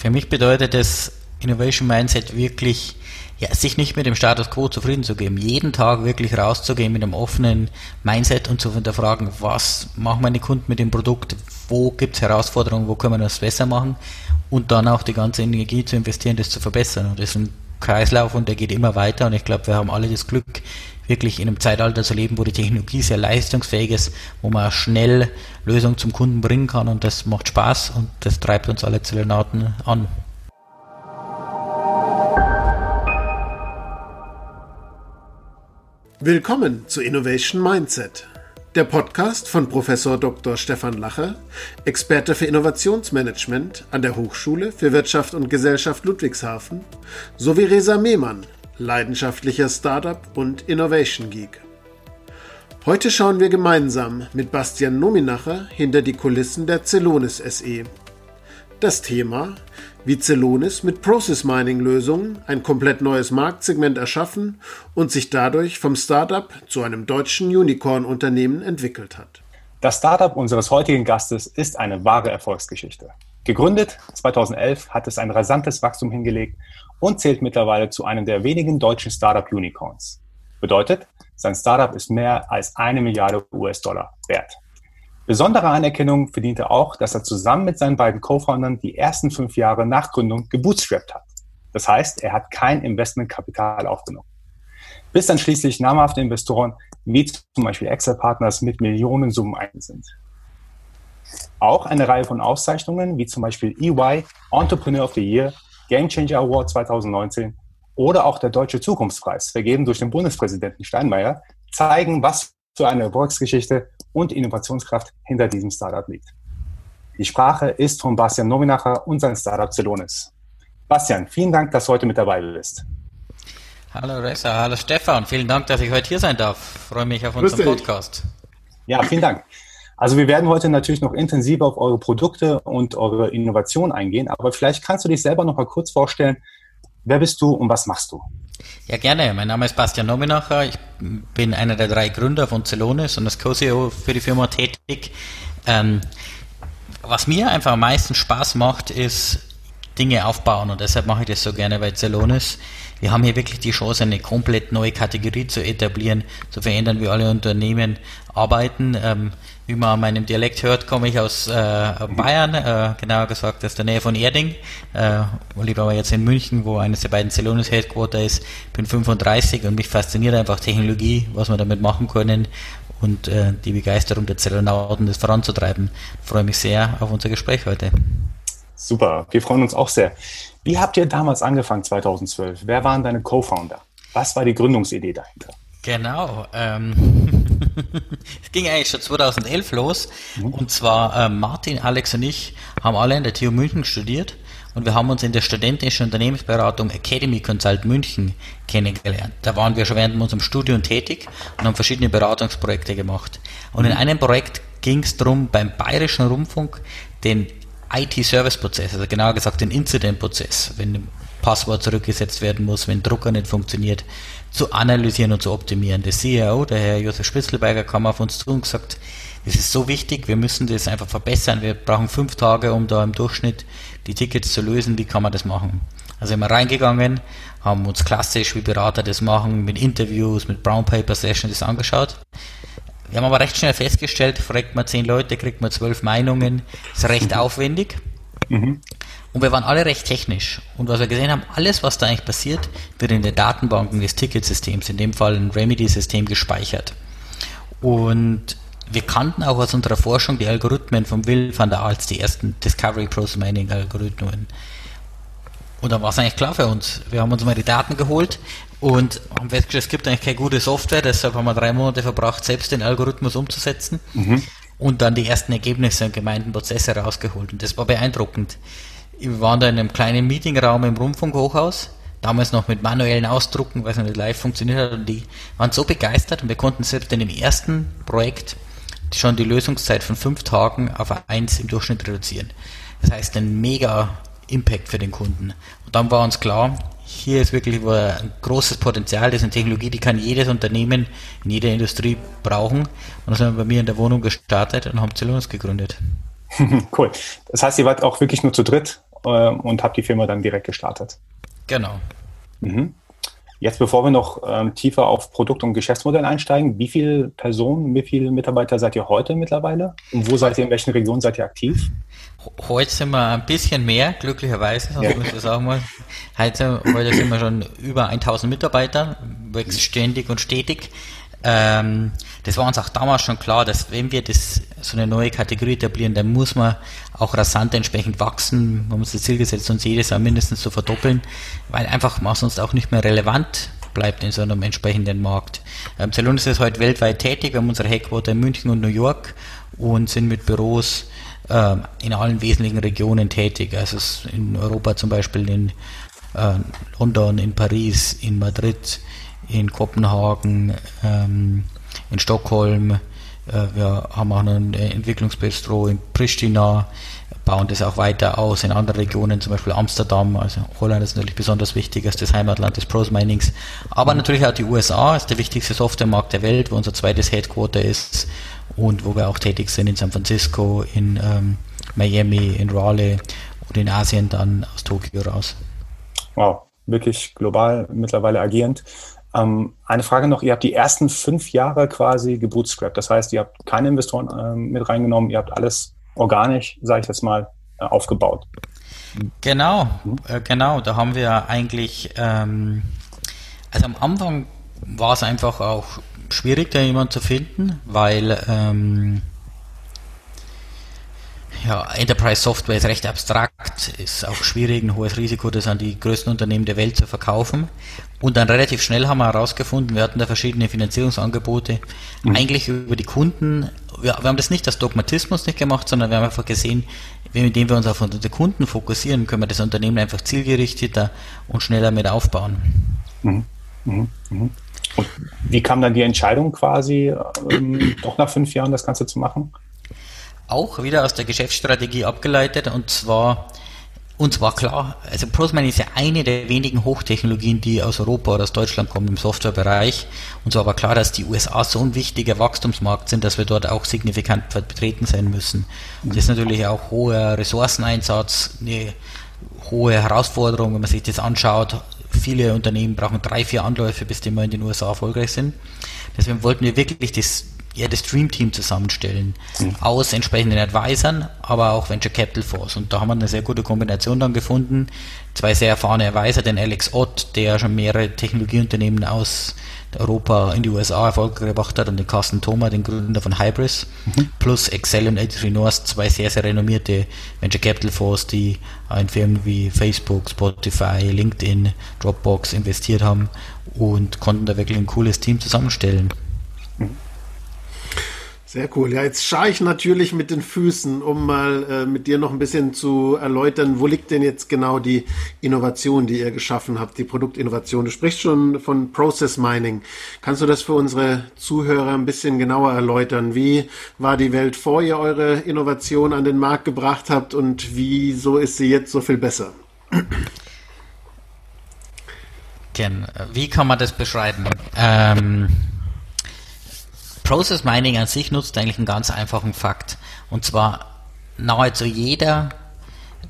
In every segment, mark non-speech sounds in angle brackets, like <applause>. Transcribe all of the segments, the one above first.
Für mich bedeutet das Innovation Mindset wirklich, ja, sich nicht mit dem Status quo zufrieden zu geben, jeden Tag wirklich rauszugehen mit einem offenen Mindset und zu hinterfragen, was machen meine Kunden mit dem Produkt, wo gibt es Herausforderungen, wo können wir das besser machen? Und dann auch die ganze Energie zu investieren, das zu verbessern. Und das ein Kreislauf und der geht immer weiter und ich glaube, wir haben alle das Glück, wirklich in einem Zeitalter zu leben, wo die Technologie sehr leistungsfähig ist, wo man schnell Lösungen zum Kunden bringen kann und das macht Spaß und das treibt uns alle Zellenauten an. Willkommen zu Innovation Mindset, der Podcast von Professor Dr. Stefan Lacher, Experte für Innovationsmanagement an der Hochschule für Wirtschaft und Gesellschaft Ludwigshafen, sowie Resa Mehmann, leidenschaftlicher Startup und Innovation Geek. Heute schauen wir gemeinsam mit Bastian Nominacher hinter die Kulissen der Celonis SE. Das Thema wie Celonis mit Process Mining Lösungen ein komplett neues Marktsegment erschaffen und sich dadurch vom Startup zu einem deutschen Unicorn-Unternehmen entwickelt hat. Das Startup unseres heutigen Gastes ist eine wahre Erfolgsgeschichte. Gegründet 2011 hat es ein rasantes Wachstum hingelegt und zählt mittlerweile zu einem der wenigen deutschen Startup-Unicorns. Bedeutet, sein Startup ist mehr als eine Milliarde US-Dollar wert. Besondere Anerkennung verdiente auch, dass er zusammen mit seinen beiden Co-Foundern die ersten fünf Jahre nach Gründung gebootstrapped hat. Das heißt, er hat kein Investmentkapital aufgenommen. Bis dann schließlich namhafte Investoren wie zum Beispiel Excel Partners mit Millionensummen ein sind. Auch eine Reihe von Auszeichnungen wie zum Beispiel EY Entrepreneur of the Year, Game Changer Award 2019 oder auch der Deutsche Zukunftspreis, vergeben durch den Bundespräsidenten Steinmeier, zeigen, was für eine Erfolgsgeschichte und Innovationskraft hinter diesem Startup liegt. Die Sprache ist von Bastian Nominacher und sein Startup Celonis. Bastian, vielen Dank, dass du heute mit dabei bist. Hallo Ressa, hallo Stefan, vielen Dank, dass ich heute hier sein darf. Ich freue mich auf unseren Podcast. Ja, vielen Dank. Also wir werden heute natürlich noch intensiver auf eure Produkte und eure Innovation eingehen, aber vielleicht kannst du dich selber noch mal kurz vorstellen, wer bist du und was machst du? Ja, gerne. Mein Name ist Bastian Nominacher. Ich bin einer der drei Gründer von Celonis und als Co-CEO für die Firma tätig. Ähm, was mir einfach am meisten Spaß macht, ist Dinge aufbauen und deshalb mache ich das so gerne bei Celonis. Wir haben hier wirklich die Chance, eine komplett neue Kategorie zu etablieren, zu verändern, wie alle Unternehmen arbeiten. Ähm, wie man an meinem Dialekt hört, komme ich aus äh, Bayern, äh, genauer gesagt aus der Nähe von Erding. Äh, lebe aber jetzt in München, wo eines der beiden Celonis Headquarter ist. Bin 35 und mich fasziniert einfach Technologie, was wir damit machen können und äh, die Begeisterung der Zellonauten, das voranzutreiben. Freue mich sehr auf unser Gespräch heute. Super, wir freuen uns auch sehr. Wie habt ihr damals angefangen, 2012? Wer waren deine Co-Founder? Was war die Gründungsidee dahinter? Genau. Ähm, <laughs> es ging eigentlich schon 2011 los. Mhm. Und zwar äh, Martin, Alex und ich haben alle in der TU München studiert und wir haben uns in der studentischen Unternehmensberatung Academy Consult München kennengelernt. Da waren wir schon während unserem Studium tätig und haben verschiedene Beratungsprojekte gemacht. Und in mhm. einem Projekt ging es darum, beim Bayerischen Rundfunk den IT-Service-Prozess, also genauer gesagt den Incident-Prozess, wenn ein Passwort zurückgesetzt werden muss, wenn Drucker nicht funktioniert, zu analysieren und zu optimieren. Der CEO, der Herr Josef Spitzelberger, kam auf uns zu und gesagt, das ist so wichtig, wir müssen das einfach verbessern. Wir brauchen fünf Tage, um da im Durchschnitt die Tickets zu lösen. Wie kann man das machen? Also sind wir reingegangen, haben uns klassisch, wie Berater das machen, mit Interviews, mit Brown Paper Sessions das angeschaut. Wir haben aber recht schnell festgestellt, fragt man zehn Leute, kriegt man zwölf Meinungen, ist recht aufwendig. Mhm. Und wir waren alle recht technisch. Und was wir gesehen haben, alles, was da eigentlich passiert, wird in den Datenbanken des Ticketsystems, in dem Fall ein Remedy-System, gespeichert. Und wir kannten auch aus unserer Forschung die Algorithmen von Will van der Aals, die ersten Discovery Process Mining Algorithmen. Und dann war es eigentlich klar für uns. Wir haben uns mal die Daten geholt und haben festgestellt, es gibt eigentlich keine gute Software, deshalb haben wir drei Monate verbracht, selbst den Algorithmus umzusetzen mhm. und dann die ersten Ergebnisse und gemeinten Prozesse rausgeholt. Und das war beeindruckend. Wir waren da in einem kleinen Meetingraum im Rundfunkhochhaus, damals noch mit manuellen Ausdrucken, weil es nicht live funktioniert hat, und die waren so begeistert und wir konnten selbst in dem ersten Projekt schon die Lösungszeit von fünf Tagen auf eins im Durchschnitt reduzieren. Das heißt, ein mega Impact für den Kunden. Und dann war uns klar, hier ist wirklich ein großes Potenzial, das ist eine Technologie, die kann jedes Unternehmen in jeder Industrie brauchen. Und dann sind wir bei mir in der Wohnung gestartet und haben Celonis gegründet. <laughs> cool. Das heißt, ihr wart auch wirklich nur zu dritt und habe die Firma dann direkt gestartet. Genau. Mhm. Jetzt, bevor wir noch ähm, tiefer auf Produkt- und Geschäftsmodell einsteigen, wie viele Personen, wie viele Mitarbeiter seid ihr heute mittlerweile? Und wo seid ihr, in welchen Regionen seid ihr aktiv? Heute sind wir ein bisschen mehr, glücklicherweise, ja. muss ich sagen mal. Heute, heute sind wir schon über 1000 Mitarbeiter, wächst ständig und stetig. Ähm, das war uns auch damals schon klar, dass wenn wir das so eine neue Kategorie etablieren, dann muss man auch rasant entsprechend wachsen. Wir haben uns das Ziel gesetzt, uns jedes Jahr mindestens zu verdoppeln, weil einfach man sonst auch nicht mehr relevant bleibt in so einem entsprechenden Markt. Ähm, Celonis ist heute weltweit tätig, wir haben unsere Headquarter in München und New York und sind mit Büros äh, in allen wesentlichen Regionen tätig. Also in Europa zum Beispiel in äh, London, in Paris, in Madrid, in Kopenhagen, ähm, in Stockholm. Äh, wir haben auch noch ein Entwicklungsbistro in Pristina, bauen das auch weiter aus in anderen Regionen, zum Beispiel Amsterdam. Also Holland ist natürlich besonders wichtig als das Heimatland des Pros Minings. Aber natürlich auch die USA ist der wichtigste Softwaremarkt der Welt, wo unser zweites Headquarter ist und wo wir auch tätig sind in San Francisco, in ähm, Miami, in Raleigh und in Asien dann aus Tokio raus. Wow, wirklich global mittlerweile agierend. Ähm, eine Frage noch, ihr habt die ersten fünf Jahre quasi gebootstrapped. Das heißt, ihr habt keine Investoren äh, mit reingenommen, ihr habt alles organisch, sage ich jetzt mal, äh, aufgebaut. Genau, mhm. äh, genau. Da haben wir eigentlich, ähm, also am Anfang war es einfach auch schwierig, da jemanden zu finden, weil ähm, ja, Enterprise Software ist recht abstrakt, ist auch schwierig, ein hohes Risiko, das an die größten Unternehmen der Welt zu verkaufen. Und dann relativ schnell haben wir herausgefunden, wir hatten da verschiedene Finanzierungsangebote, mhm. eigentlich über die Kunden. Wir, wir, haben das nicht als Dogmatismus nicht gemacht, sondern wir haben einfach gesehen, indem wir uns auf unsere Kunden fokussieren, können wir das Unternehmen einfach zielgerichteter und schneller mit aufbauen. Mhm. Mhm. mhm. Und wie kam dann die Entscheidung quasi, ähm, doch nach fünf Jahren das Ganze zu machen? Auch wieder aus der Geschäftsstrategie abgeleitet und zwar und zwar klar, also Prosman ist ja eine der wenigen Hochtechnologien, die aus Europa oder aus Deutschland kommen im Softwarebereich. Und so aber klar, dass die USA so ein wichtiger Wachstumsmarkt sind, dass wir dort auch signifikant vertreten sein müssen. Und das ist natürlich auch hoher Ressourceneinsatz, eine hohe Herausforderung, wenn man sich das anschaut. Viele Unternehmen brauchen drei, vier Anläufe, bis die mal in den USA erfolgreich sind. Deswegen wollten wir wirklich das ja, das Dream Team zusammenstellen mhm. aus entsprechenden Advisern, aber auch Venture Capital Force. Und da haben wir eine sehr gute Kombination dann gefunden. Zwei sehr erfahrene Advisor, den Alex Ott, der schon mehrere Technologieunternehmen aus Europa in die USA erfolgreich gebracht hat, und den Carsten Thoma, den Gründer von Hybris, mhm. plus Excel und 83 North, zwei sehr, sehr renommierte Venture Capital Force, die in Firmen wie Facebook, Spotify, LinkedIn, Dropbox investiert haben und konnten da wirklich ein cooles Team zusammenstellen. Sehr cool. Ja, jetzt schaue ich natürlich mit den Füßen, um mal äh, mit dir noch ein bisschen zu erläutern, wo liegt denn jetzt genau die Innovation, die ihr geschaffen habt, die Produktinnovation. Du sprichst schon von Process Mining. Kannst du das für unsere Zuhörer ein bisschen genauer erläutern? Wie war die Welt, vor ihr eure Innovation an den Markt gebracht habt und wieso ist sie jetzt so viel besser? Ken, wie kann man das beschreiben? Ähm Process Mining an sich nutzt eigentlich einen ganz einfachen Fakt. Und zwar nahezu jeder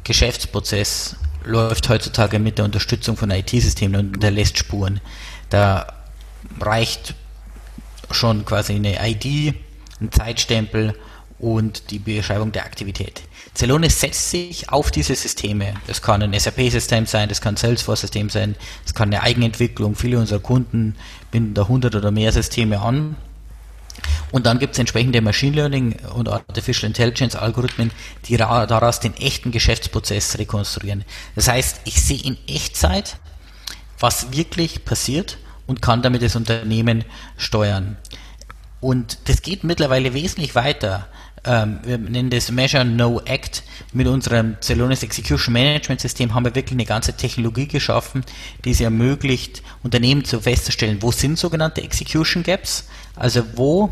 Geschäftsprozess läuft heutzutage mit der Unterstützung von IT-Systemen und hinterlässt Spuren. Da reicht schon quasi eine ID, ein Zeitstempel und die Beschreibung der Aktivität. Celonis setzt sich auf diese Systeme. Das kann ein SAP-System sein, das kann ein Salesforce-System sein, das kann eine Eigenentwicklung. Viele unserer Kunden binden da 100 oder mehr Systeme an und dann gibt es entsprechende Machine Learning und Artificial Intelligence Algorithmen, die daraus den echten Geschäftsprozess rekonstruieren. Das heißt, ich sehe in Echtzeit, was wirklich passiert und kann damit das Unternehmen steuern. Und das geht mittlerweile wesentlich weiter. Ähm, wir nennen das Measure No Act. Mit unserem Celonis Execution Management System haben wir wirklich eine ganze Technologie geschaffen, die es ermöglicht, Unternehmen zu festzustellen, wo sind sogenannte Execution Gaps, also wo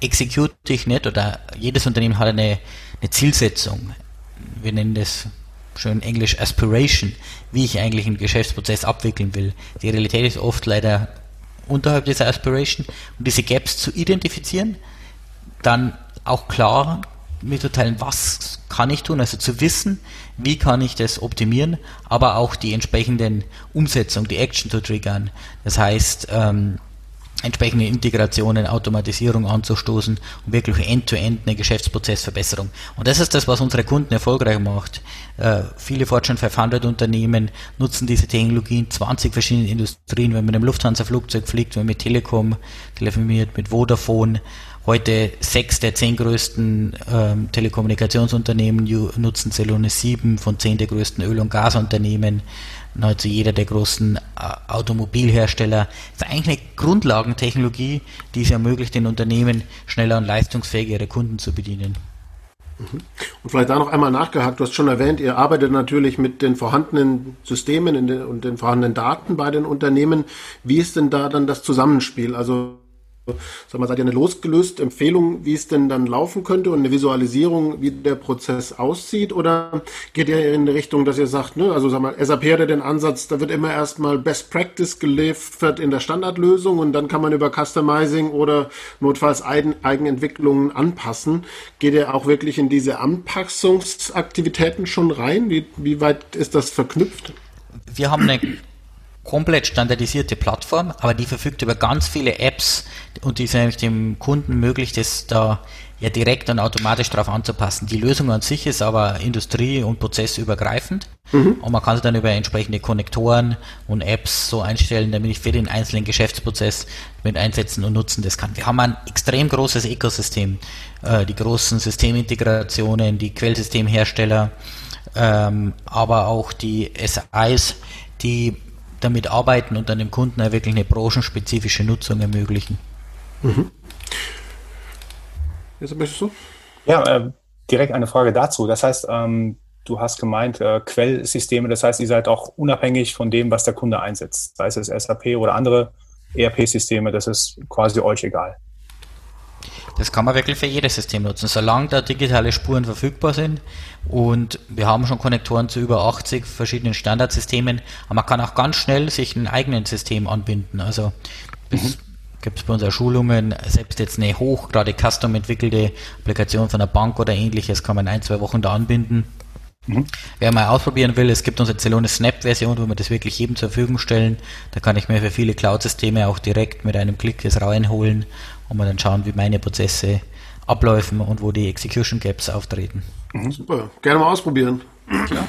execute ich nicht oder jedes Unternehmen hat eine, eine Zielsetzung. Wir nennen das schön englisch Aspiration, wie ich eigentlich einen Geschäftsprozess abwickeln will. Die Realität ist oft leider unterhalb dieser Aspiration und diese Gaps zu identifizieren, dann auch klar mitzuteilen, was kann ich tun, also zu wissen, wie kann ich das optimieren, aber auch die entsprechenden Umsetzung, die Action zu triggern. Das heißt, ähm, entsprechende Integrationen, Automatisierung anzustoßen und wirklich end-to-end eine Geschäftsprozessverbesserung. Und das ist das, was unsere Kunden erfolgreich macht. Äh, viele Fortune 500 Unternehmen nutzen diese Technologien, 20 verschiedene Industrien, wenn man mit einem Lufthansa-Flugzeug fliegt, wenn man mit Telekom telefoniert, mit Vodafone, Heute sechs der zehn größten ähm, Telekommunikationsunternehmen nutzen Celonis 7 von zehn der größten Öl- und Gasunternehmen nahezu jeder der großen äh, Automobilhersteller. Das ist eigentlich eine Grundlagentechnologie, die es ermöglicht, den Unternehmen schneller und leistungsfähiger ihre Kunden zu bedienen. Mhm. Und vielleicht da noch einmal nachgehakt, du hast schon erwähnt, ihr arbeitet natürlich mit den vorhandenen Systemen und den vorhandenen Daten bei den Unternehmen. Wie ist denn da dann das Zusammenspiel? Also Sag mal, seid ihr eine losgelöste Empfehlung, wie es denn dann laufen könnte und eine Visualisierung, wie der Prozess aussieht? Oder geht ihr in die Richtung, dass ihr sagt, ne, also sag mal, SAP hat ja den Ansatz, da wird immer erstmal Best Practice geliefert in der Standardlösung und dann kann man über Customizing oder notfalls Eigen Eigenentwicklungen anpassen. Geht ihr auch wirklich in diese Anpassungsaktivitäten schon rein? Wie, wie weit ist das verknüpft? Wir haben eine komplett standardisierte Plattform, aber die verfügt über ganz viele Apps und die ist eigentlich dem Kunden möglich, das da ja direkt und automatisch darauf anzupassen. Die Lösung an sich ist aber industrie- und prozessübergreifend mhm. und man kann sie dann über entsprechende Konnektoren und Apps so einstellen, damit ich für den einzelnen Geschäftsprozess mit einsetzen und nutzen das kann. Wir haben ein extrem großes Ökosystem, äh, die großen Systemintegrationen, die Quellsystemhersteller, ähm, aber auch die SIs, die damit arbeiten und dann dem Kunden auch wirklich eine branchenspezifische Nutzung ermöglichen. Mhm. Jetzt möchtest du? Ja, äh, direkt eine Frage dazu. Das heißt, ähm, du hast gemeint, äh, Quellsysteme, das heißt, ihr seid auch unabhängig von dem, was der Kunde einsetzt. Sei es SAP oder andere ERP-Systeme, das ist quasi euch egal. Das kann man wirklich für jedes System nutzen, solange da digitale Spuren verfügbar sind. Und wir haben schon Konnektoren zu über 80 verschiedenen Standardsystemen. Aber man kann auch ganz schnell sich ein eigenes System anbinden. Also mhm. gibt es bei unseren Schulungen selbst jetzt eine hoch, gerade custom entwickelte Applikation von einer Bank oder ähnliches, kann man in ein, zwei Wochen da anbinden. Mhm. Wer mal ausprobieren will, es gibt unsere Celonis Snap-Version, wo wir das wirklich jedem zur Verfügung stellen. Da kann ich mir für viele Cloud-Systeme auch direkt mit einem Klick das reinholen und mal dann schauen, wie meine Prozesse abläufen und wo die Execution Gaps auftreten. Mhm. Super, gerne mal ausprobieren. Klar.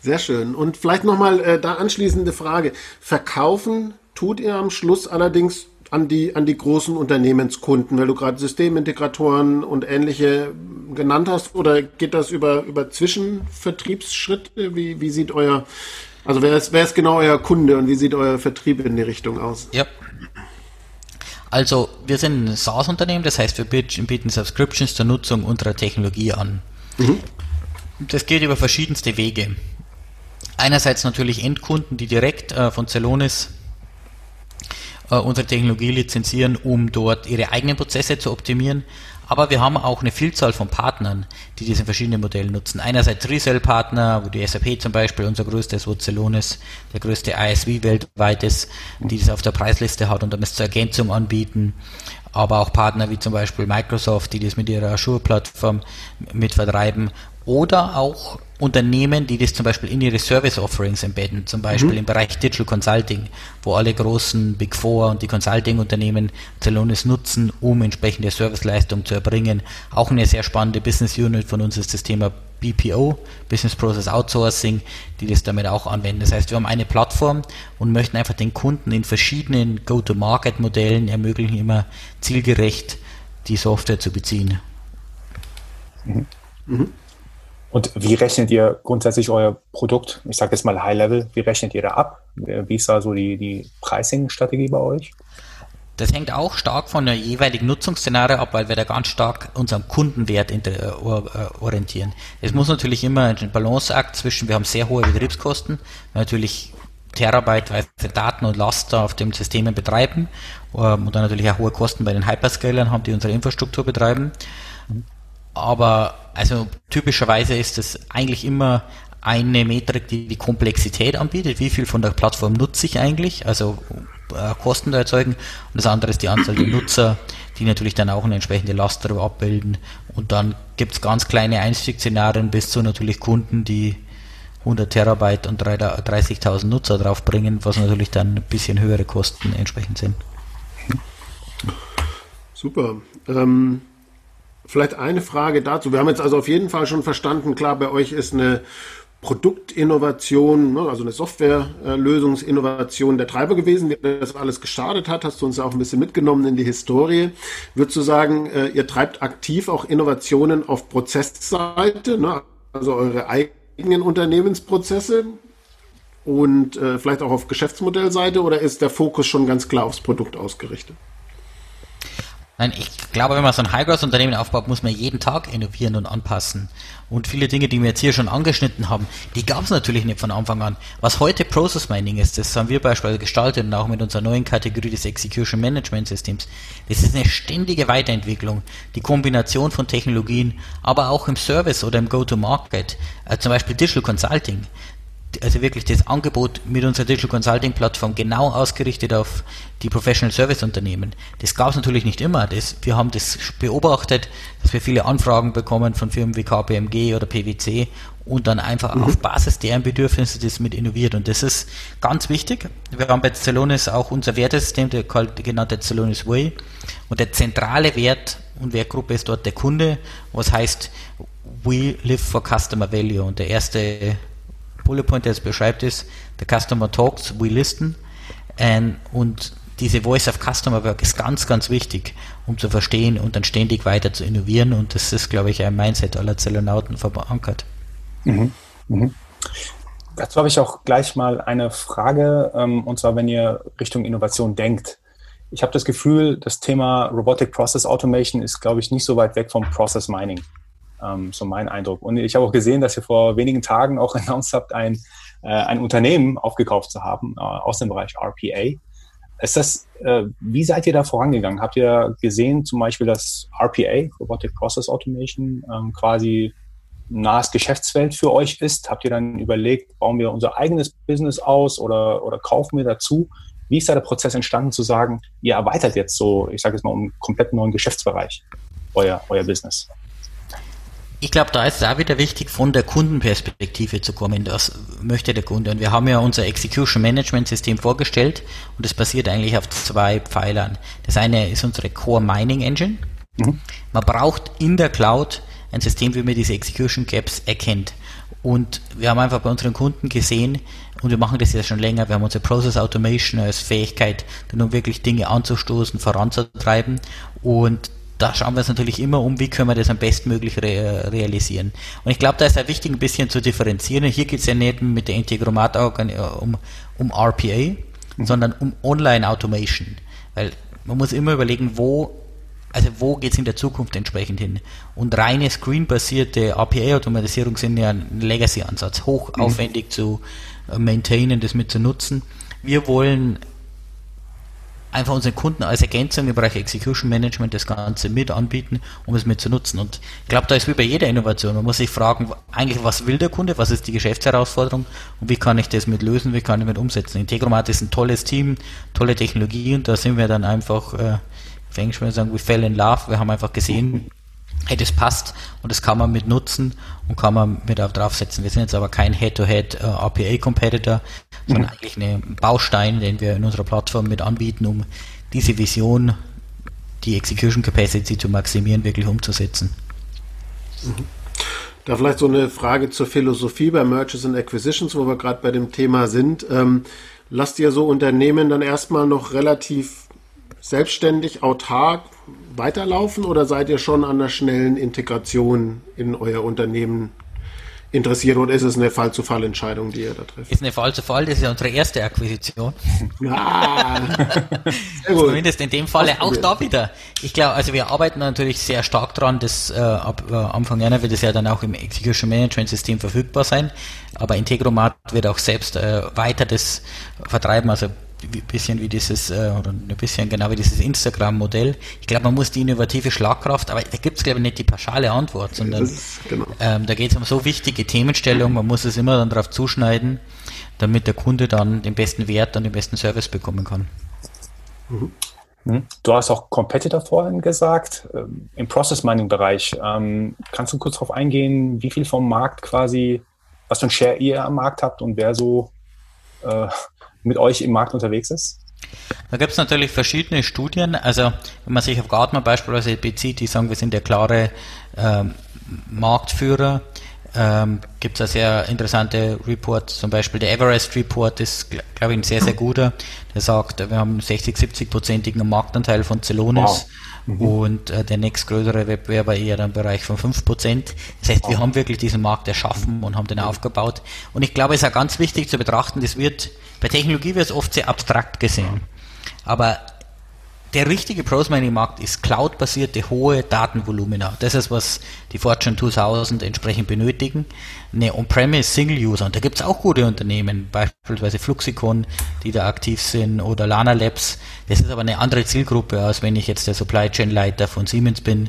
Sehr schön. Und vielleicht nochmal äh, da anschließende Frage. Verkaufen tut ihr am Schluss allerdings an die, an die großen Unternehmenskunden, weil du gerade Systemintegratoren und ähnliche genannt hast, oder geht das über, über Zwischenvertriebsschritte? Wie, wie sieht euer, also wer ist, wer ist genau euer Kunde und wie sieht euer Vertrieb in die Richtung aus? Ja, also wir sind ein SaaS-Unternehmen, das heißt wir bieten Subscriptions zur Nutzung unserer Technologie an. Mhm. Das geht über verschiedenste Wege. Einerseits natürlich Endkunden, die direkt äh, von Celonis äh, unsere Technologie lizenzieren, um dort ihre eigenen Prozesse zu optimieren. Aber wir haben auch eine Vielzahl von Partnern, die diese verschiedenen Modelle nutzen. Einerseits Resell-Partner, wo die SAP zum Beispiel unser größtes, wo Celonis der größte ISV weltweit ist, die das auf der Preisliste hat und es zur Ergänzung anbieten. Aber auch Partner wie zum Beispiel Microsoft, die das mit ihrer Azure-Plattform mit vertreiben. Oder auch Unternehmen, die das zum Beispiel in ihre Service Offerings embedden, zum Beispiel mhm. im Bereich Digital Consulting, wo alle großen Big Four und die Consulting-Unternehmen Celonis nutzen, um entsprechende Serviceleistungen zu erbringen. Auch eine sehr spannende Business Unit von uns ist das Thema BPO, Business Process Outsourcing, die das damit auch anwenden. Das heißt, wir haben eine Plattform und möchten einfach den Kunden in verschiedenen Go-to-Market-Modellen ermöglichen, immer zielgerecht die Software zu beziehen. Mhm. Mhm. Und wie rechnet ihr grundsätzlich euer Produkt? Ich sage jetzt mal High Level. Wie rechnet ihr da ab? Wie ist da so die, die Pricing-Strategie bei euch? Das hängt auch stark von der jeweiligen Nutzungsszenario ab, weil wir da ganz stark unserem Kundenwert äh, äh, orientieren. Es muss natürlich immer ein Balanceakt zwischen, wir haben sehr hohe Betriebskosten, natürlich Terabyte Daten und Laster auf den Systemen betreiben ähm, und dann natürlich auch hohe Kosten bei den Hyperscalern haben, die unsere Infrastruktur betreiben. Aber also typischerweise ist es eigentlich immer eine Metrik, die die Komplexität anbietet. Wie viel von der Plattform nutze ich eigentlich? Also äh, Kosten da erzeugen. Und das andere ist die Anzahl der Nutzer, die natürlich dann auch eine entsprechende Last darüber abbilden Und dann gibt es ganz kleine Einstiegsszenarien bis zu natürlich Kunden, die 100 Terabyte und 30.000 Nutzer draufbringen, was natürlich dann ein bisschen höhere Kosten entsprechend sind. Super. Ähm, vielleicht eine Frage dazu. Wir haben jetzt also auf jeden Fall schon verstanden, klar, bei euch ist eine Produktinnovation, ne, also eine Softwarelösungsinnovation der Treiber gewesen. Wie das alles gestartet hat, hast du uns ja auch ein bisschen mitgenommen in die Historie. Würdest du sagen, äh, ihr treibt aktiv auch Innovationen auf Prozessseite, ne, also eure eigenen Unternehmensprozesse und äh, vielleicht auch auf Geschäftsmodellseite oder ist der Fokus schon ganz klar aufs Produkt ausgerichtet? Nein, ich glaube, wenn man so ein High-Growth-Unternehmen aufbaut, muss man jeden Tag innovieren und anpassen. Und viele Dinge, die wir jetzt hier schon angeschnitten haben, die gab es natürlich nicht von Anfang an. Was heute Process Mining ist, das haben wir beispielsweise gestaltet und auch mit unserer neuen Kategorie des Execution Management Systems. Das ist eine ständige Weiterentwicklung. Die Kombination von Technologien, aber auch im Service oder im Go-to-Market, äh, zum Beispiel Digital Consulting also wirklich das Angebot mit unserer Digital Consulting Plattform genau ausgerichtet auf die Professional Service Unternehmen. Das gab es natürlich nicht immer. Das, wir haben das beobachtet, dass wir viele Anfragen bekommen von Firmen wie KPMG oder PwC und dann einfach mhm. auf Basis deren Bedürfnisse das mit innoviert. Und das ist ganz wichtig. Wir haben bei Celonis auch unser Wertesystem, der genannte Celonis Way. Und der zentrale Wert und Wertgruppe ist dort der Kunde, was heißt, we live for customer value. Und der erste Bullet Point, der es beschreibt, ist, the customer talks, we listen. And, und diese Voice of Customer Work ist ganz, ganz wichtig, um zu verstehen und dann ständig weiter zu innovieren. Und das ist, glaube ich, ein Mindset aller Zellonauten verankert. Mhm. Mhm. Dazu habe ich auch gleich mal eine Frage, ähm, und zwar, wenn ihr Richtung Innovation denkt. Ich habe das Gefühl, das Thema Robotic Process Automation ist, glaube ich, nicht so weit weg vom Process Mining. Ähm, so mein Eindruck. Und ich habe auch gesehen, dass ihr vor wenigen Tagen auch <laughs> announced habt, ein, äh, ein Unternehmen aufgekauft zu haben äh, aus dem Bereich RPA. Ist das, äh, wie seid ihr da vorangegangen? Habt ihr gesehen, zum Beispiel, dass RPA, Robotic Process Automation, ähm, quasi nahes Geschäftsfeld für euch ist? Habt ihr dann überlegt, bauen wir unser eigenes Business aus oder, oder kaufen wir dazu? Wie ist da der Prozess entstanden zu sagen, ihr erweitert jetzt so, ich sage jetzt mal, um einen komplett neuen Geschäftsbereich, euer, euer Business? Ich glaube, da ist es auch wieder wichtig, von der Kundenperspektive zu kommen. Das möchte der Kunde. Und wir haben ja unser Execution Management System vorgestellt und das basiert eigentlich auf zwei Pfeilern. Das eine ist unsere Core Mining Engine. Mhm. Man braucht in der Cloud ein System, wie man diese Execution Gaps erkennt. Und wir haben einfach bei unseren Kunden gesehen, und wir machen das ja schon länger, wir haben unsere Process Automation als Fähigkeit, dann um wirklich Dinge anzustoßen, voranzutreiben. Und da schauen wir uns natürlich immer um, wie können wir das am bestmöglich re realisieren. Und ich glaube, da ist ja wichtig, ein bisschen zu differenzieren. Hier geht es ja nicht mit der Integromat um, um RPA, mhm. sondern um Online-Automation. Weil man muss immer überlegen, wo also wo geht es in der Zukunft entsprechend hin? Und reine screen-basierte API-Automatisierung sind ja ein Legacy-Ansatz, hochaufwendig mhm. zu äh, maintainen, das mit zu nutzen. Wir wollen einfach unseren Kunden als Ergänzung im Bereich Execution Management das Ganze mit anbieten, um es mit zu nutzen. Und ich glaube, da ist wie bei jeder Innovation. Man muss sich fragen, eigentlich, was will der Kunde, was ist die Geschäftsherausforderung und wie kann ich das mit lösen, wie kann ich mit umsetzen. Integromat ist ein tolles Team, tolle Technologie und da sind wir dann einfach, äh, auf Englisch würde ich sagen, we fell in love. Wir haben einfach gesehen, hey, das passt und das kann man mit nutzen und kann man mit draufsetzen. Wir sind jetzt aber kein Head-to-Head äh, RPA-Competitor, sondern mhm. eigentlich ein Baustein, den wir in unserer Plattform mit anbieten, um diese Vision, die Execution Capacity zu maximieren, wirklich umzusetzen. Mhm. Da vielleicht so eine Frage zur Philosophie bei Mergers and Acquisitions, wo wir gerade bei dem Thema sind. Ähm, lasst ihr so Unternehmen dann erstmal noch relativ selbstständig, autark weiterlaufen oder seid ihr schon an der schnellen Integration in euer Unternehmen interessiert oder ist es eine Fall-zu-Fall-Entscheidung, die ihr da trifft? Ist eine Fall-zu-Fall, das ist ja unsere erste Akquisition. <laughs> Ah, <laughs> sehr gut. Zumindest in dem Falle auch da wieder. Ich glaube, also wir arbeiten natürlich sehr stark dran, dass äh, ab äh, Anfang Januar wird es ja dann auch im Execution Management System verfügbar sein, aber Integromat wird auch selbst äh, weiter das vertreiben, also bisschen wie dieses, äh, oder ein bisschen genau wie dieses Instagram-Modell. Ich glaube, man muss die innovative Schlagkraft, aber da gibt es, glaube ich, nicht die pauschale Antwort, sondern genau. ähm, da geht es um so wichtige Themenstellungen, man muss es immer dann darauf zuschneiden, damit der Kunde dann den besten Wert und den besten Service bekommen kann. Mhm. Hm? Du hast auch Competitor vorhin gesagt, ähm, im Process Mining Bereich. Ähm, kannst du kurz darauf eingehen, wie viel vom Markt quasi, was für ein Share ihr am Markt habt und wer so äh, mit euch im Markt unterwegs ist? Da gibt es natürlich verschiedene Studien. Also wenn man sich auf Gartner beispielsweise bezieht, die sagen, wir sind der klare ähm, Marktführer. Ähm, gibt es eine sehr interessante Report, zum Beispiel der Everest Report ist, glaube ich, ein sehr, sehr guter. Der sagt, wir haben 60, 70-prozentigen Marktanteil von Celonis. Wow. Mhm. Und äh, der nächstgrößere Wettbewerber eher im Bereich von 5%. Das heißt, wir haben wirklich diesen Markt erschaffen und haben den aufgebaut. Und ich glaube, es ist auch ganz wichtig zu betrachten, das wird, bei Technologie wird es oft sehr abstrakt gesehen. Aber der richtige Pros-Mining-Markt ist cloud-basierte hohe Datenvolumina. Das ist, was die Fortune 2000 entsprechend benötigen. Eine On-Premise Single-User. Und da gibt es auch gute Unternehmen, beispielsweise Fluxicon, die da aktiv sind, oder Lana Labs. Das ist aber eine andere Zielgruppe, als wenn ich jetzt der Supply Chain Leiter von Siemens bin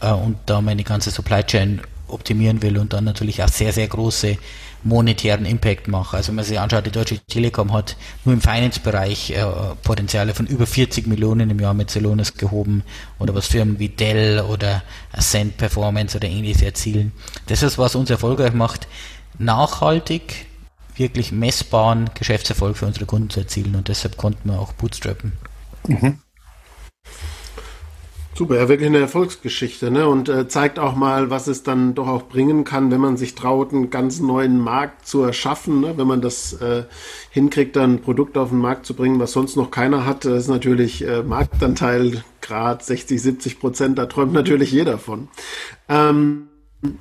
äh, und da meine ganze Supply Chain optimieren will und dann natürlich auch sehr, sehr große monetären Impact mache. Also wenn man sich anschaut, die Deutsche Telekom hat nur im Finance-Bereich äh, Potenziale von über 40 Millionen im Jahr mit Celonis gehoben oder was Firmen wie Dell oder Ascent Performance oder ähnliches erzielen. Das ist, was uns erfolgreich macht, nachhaltig wirklich messbaren Geschäftserfolg für unsere Kunden zu erzielen und deshalb konnten wir auch bootstrappen. Mhm. Super, ja, wirklich eine Erfolgsgeschichte, ne? Und äh, zeigt auch mal, was es dann doch auch bringen kann, wenn man sich traut, einen ganz neuen Markt zu erschaffen, ne? Wenn man das äh, hinkriegt, dann ein Produkt auf den Markt zu bringen, was sonst noch keiner hat, ist natürlich äh, Marktanteil Grad 60, 70 Prozent, da träumt natürlich jeder von. Ähm,